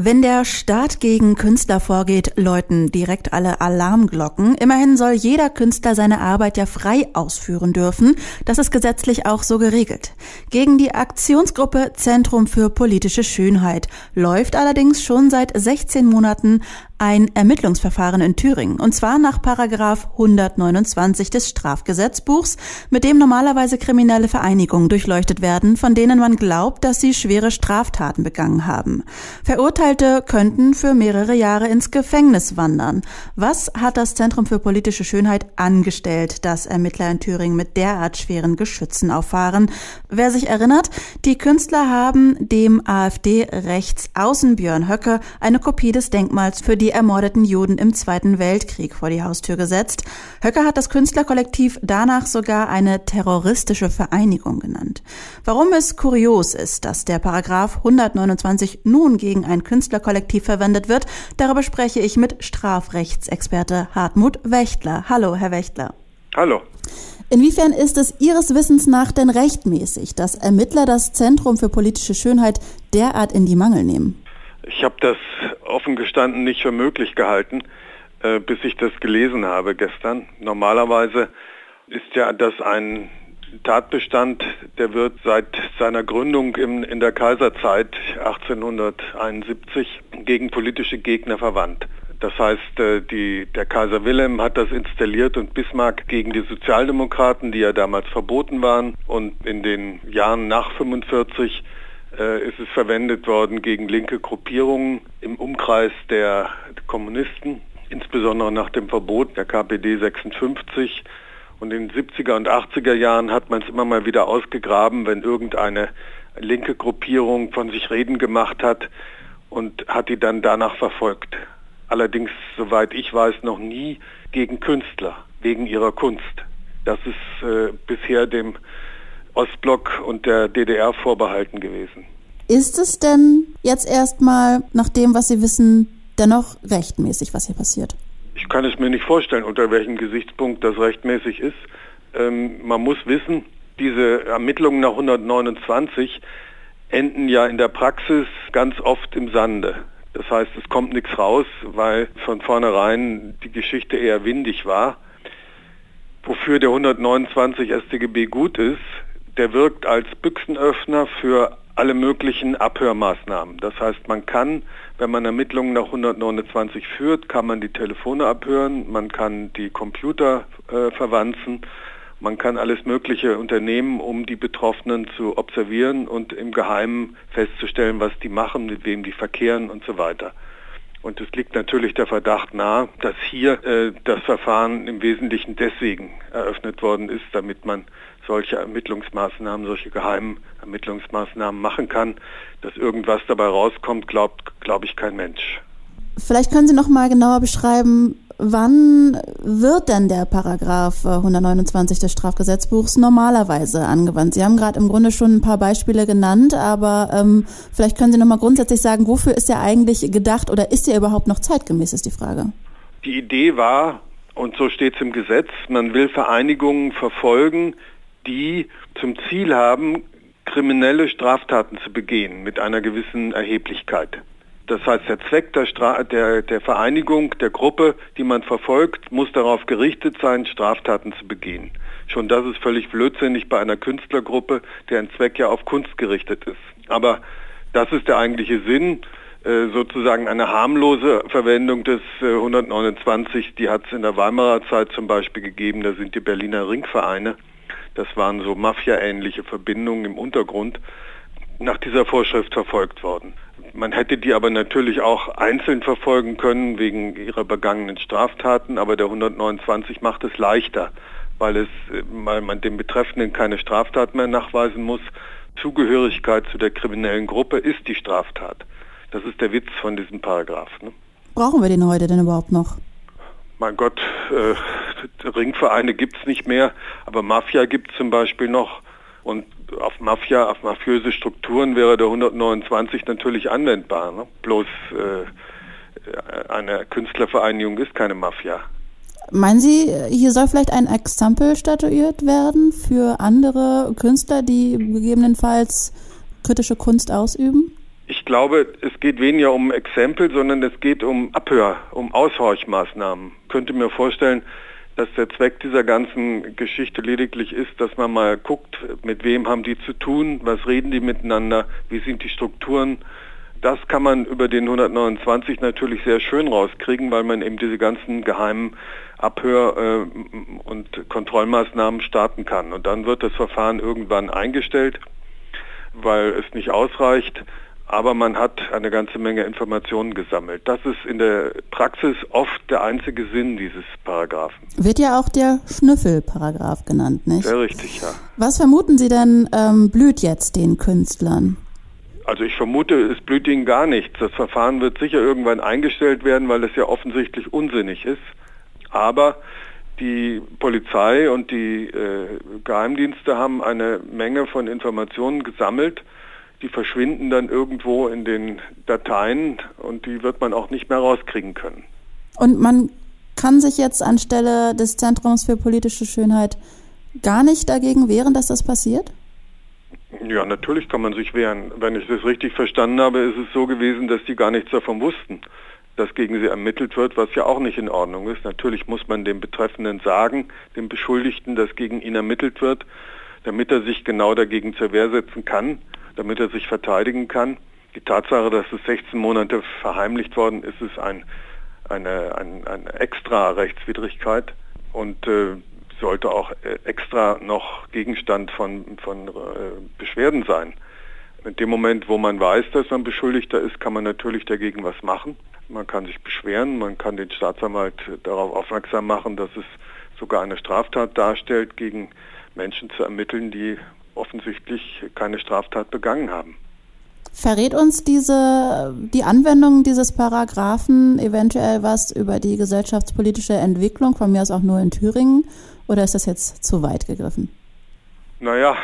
Wenn der Staat gegen Künstler vorgeht, läuten direkt alle Alarmglocken. Immerhin soll jeder Künstler seine Arbeit ja frei ausführen dürfen. Das ist gesetzlich auch so geregelt. Gegen die Aktionsgruppe Zentrum für politische Schönheit läuft allerdings schon seit 16 Monaten ein Ermittlungsverfahren in Thüringen, und zwar nach Paragraph 129 des Strafgesetzbuchs, mit dem normalerweise kriminelle Vereinigungen durchleuchtet werden, von denen man glaubt, dass sie schwere Straftaten begangen haben. Verurteilte könnten für mehrere Jahre ins Gefängnis wandern. Was hat das Zentrum für politische Schönheit angestellt, dass Ermittler in Thüringen mit derart schweren Geschützen auffahren? Wer sich erinnert, die Künstler haben dem AfD-Rechtsaußen Björn Höcke eine Kopie des Denkmals für die ermordeten Juden im Zweiten Weltkrieg vor die Haustür gesetzt. Höcker hat das Künstlerkollektiv danach sogar eine terroristische Vereinigung genannt. Warum es kurios ist, dass der Paragraph 129 nun gegen ein Künstlerkollektiv verwendet wird, darüber spreche ich mit Strafrechtsexperte Hartmut Wächtler. Hallo, Herr Wächtler. Hallo. Inwiefern ist es Ihres Wissens nach denn rechtmäßig, dass Ermittler das Zentrum für politische Schönheit derart in die Mangel nehmen? Ich habe das offen gestanden nicht für möglich gehalten, äh, bis ich das gelesen habe gestern. Normalerweise ist ja das ein Tatbestand, der wird seit seiner Gründung in, in der Kaiserzeit 1871 gegen politische Gegner verwandt. Das heißt, äh, die, der Kaiser Wilhelm hat das installiert und Bismarck gegen die Sozialdemokraten, die ja damals verboten waren, und in den Jahren nach 45 äh, ist es verwendet worden gegen linke Gruppierungen im Umkreis der Kommunisten, insbesondere nach dem Verbot der KPD 56. Und in den 70er und 80er Jahren hat man es immer mal wieder ausgegraben, wenn irgendeine linke Gruppierung von sich reden gemacht hat und hat die dann danach verfolgt. Allerdings, soweit ich weiß, noch nie gegen Künstler, wegen ihrer Kunst. Das ist äh, bisher dem Ostblock und der DDR vorbehalten gewesen. Ist es denn jetzt erstmal, nach dem, was Sie wissen, dennoch rechtmäßig, was hier passiert? Ich kann es mir nicht vorstellen, unter welchem Gesichtspunkt das rechtmäßig ist. Ähm, man muss wissen, diese Ermittlungen nach 129 enden ja in der Praxis ganz oft im Sande. Das heißt, es kommt nichts raus, weil von vornherein die Geschichte eher windig war. Wofür der 129 StGB gut ist, der wirkt als Büchsenöffner für alle möglichen Abhörmaßnahmen. Das heißt, man kann, wenn man Ermittlungen nach 129 führt, kann man die Telefone abhören, man kann die Computer äh, verwanzen, man kann alles Mögliche unternehmen, um die Betroffenen zu observieren und im Geheimen festzustellen, was die machen, mit wem die verkehren und so weiter. Und es liegt natürlich der Verdacht nahe, dass hier äh, das Verfahren im Wesentlichen deswegen eröffnet worden ist, damit man solche Ermittlungsmaßnahmen, solche geheimen Ermittlungsmaßnahmen machen kann. Dass irgendwas dabei rauskommt, glaubt, glaube ich, kein Mensch. Vielleicht können Sie noch mal genauer beschreiben, wann wird denn der Paragraph 129 des Strafgesetzbuchs normalerweise angewandt? Sie haben gerade im Grunde schon ein paar Beispiele genannt, aber ähm, vielleicht können Sie noch mal grundsätzlich sagen, wofür ist er eigentlich gedacht oder ist er überhaupt noch zeitgemäß, ist die Frage. Die Idee war, und so steht es im Gesetz, man will Vereinigungen verfolgen, die zum Ziel haben, kriminelle Straftaten zu begehen mit einer gewissen Erheblichkeit. Das heißt, der Zweck der, Stra der, der Vereinigung, der Gruppe, die man verfolgt, muss darauf gerichtet sein, Straftaten zu begehen. Schon das ist völlig blödsinnig bei einer Künstlergruppe, deren Zweck ja auf Kunst gerichtet ist. Aber das ist der eigentliche Sinn, äh, sozusagen eine harmlose Verwendung des 129, äh, die hat es in der Weimarer Zeit zum Beispiel gegeben, da sind die Berliner Ringvereine das waren so Mafia-ähnliche Verbindungen im Untergrund nach dieser Vorschrift verfolgt worden. Man hätte die aber natürlich auch einzeln verfolgen können wegen ihrer begangenen Straftaten, aber der 129 macht es leichter, weil, es, weil man dem Betreffenden keine Straftat mehr nachweisen muss. Zugehörigkeit zu der kriminellen Gruppe ist die Straftat. Das ist der Witz von diesem Paragraph. Ne? Brauchen wir den heute denn überhaupt noch? Mein Gott, äh, Ringvereine gibt es nicht mehr, aber Mafia gibt es zum Beispiel noch. Und auf Mafia, auf mafiöse Strukturen wäre der 129 natürlich anwendbar. Ne? Bloß äh, eine Künstlervereinigung ist keine Mafia. Meinen Sie, hier soll vielleicht ein Exempel statuiert werden für andere Künstler, die gegebenenfalls kritische Kunst ausüben? Ich glaube, es geht weniger um Exempel, sondern es geht um Abhör, um Aushorchmaßnahmen. Ich könnte mir vorstellen, dass der Zweck dieser ganzen Geschichte lediglich ist, dass man mal guckt, mit wem haben die zu tun, was reden die miteinander, wie sind die Strukturen. Das kann man über den 129 natürlich sehr schön rauskriegen, weil man eben diese ganzen geheimen Abhör- äh, und Kontrollmaßnahmen starten kann. Und dann wird das Verfahren irgendwann eingestellt, weil es nicht ausreicht aber man hat eine ganze Menge Informationen gesammelt. Das ist in der Praxis oft der einzige Sinn dieses Paragraphen. Wird ja auch der Schnüffelparagraph genannt, nicht? Sehr richtig, ja. Was vermuten Sie denn ähm, blüht jetzt den Künstlern? Also ich vermute, es blüht ihnen gar nichts. Das Verfahren wird sicher irgendwann eingestellt werden, weil es ja offensichtlich unsinnig ist. Aber die Polizei und die äh, Geheimdienste haben eine Menge von Informationen gesammelt, die verschwinden dann irgendwo in den Dateien und die wird man auch nicht mehr rauskriegen können. Und man kann sich jetzt anstelle des Zentrums für politische Schönheit gar nicht dagegen wehren, dass das passiert? Ja, natürlich kann man sich wehren. Wenn ich das richtig verstanden habe, ist es so gewesen, dass die gar nichts davon wussten, dass gegen sie ermittelt wird, was ja auch nicht in Ordnung ist. Natürlich muss man dem Betreffenden sagen, dem Beschuldigten, dass gegen ihn ermittelt wird, damit er sich genau dagegen zur Wehr setzen kann damit er sich verteidigen kann. Die Tatsache, dass es 16 Monate verheimlicht worden ist, ist ein, eine, ein, eine extra Rechtswidrigkeit und äh, sollte auch äh, extra noch Gegenstand von, von äh, Beschwerden sein. In dem Moment, wo man weiß, dass man Beschuldigter ist, kann man natürlich dagegen was machen. Man kann sich beschweren, man kann den Staatsanwalt darauf aufmerksam machen, dass es sogar eine Straftat darstellt, gegen Menschen zu ermitteln, die offensichtlich keine Straftat begangen haben. Verrät uns diese, die Anwendung dieses Paragraphen eventuell was über die gesellschaftspolitische Entwicklung, von mir aus auch nur in Thüringen, oder ist das jetzt zu weit gegriffen? Naja,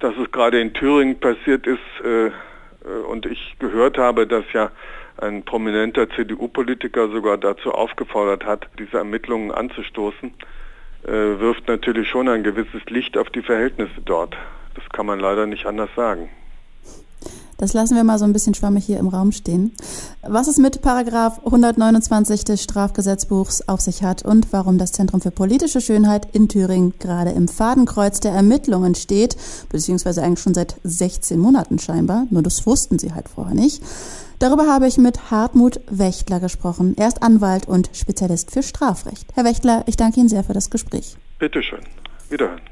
dass es gerade in Thüringen passiert ist äh, äh und ich gehört habe, dass ja ein prominenter CDU-Politiker sogar dazu aufgefordert hat, diese Ermittlungen anzustoßen, äh, wirft natürlich schon ein gewisses Licht auf die Verhältnisse dort. Das kann man leider nicht anders sagen. Das lassen wir mal so ein bisschen schwammig hier im Raum stehen. Was es mit Paragraph 129 des Strafgesetzbuchs auf sich hat und warum das Zentrum für politische Schönheit in Thüringen gerade im Fadenkreuz der Ermittlungen steht, beziehungsweise eigentlich schon seit 16 Monaten scheinbar, nur das wussten sie halt vorher nicht. Darüber habe ich mit Hartmut Wächtler gesprochen. Er ist Anwalt und Spezialist für Strafrecht. Herr Wächtler, ich danke Ihnen sehr für das Gespräch. Bitteschön. Wiederhören.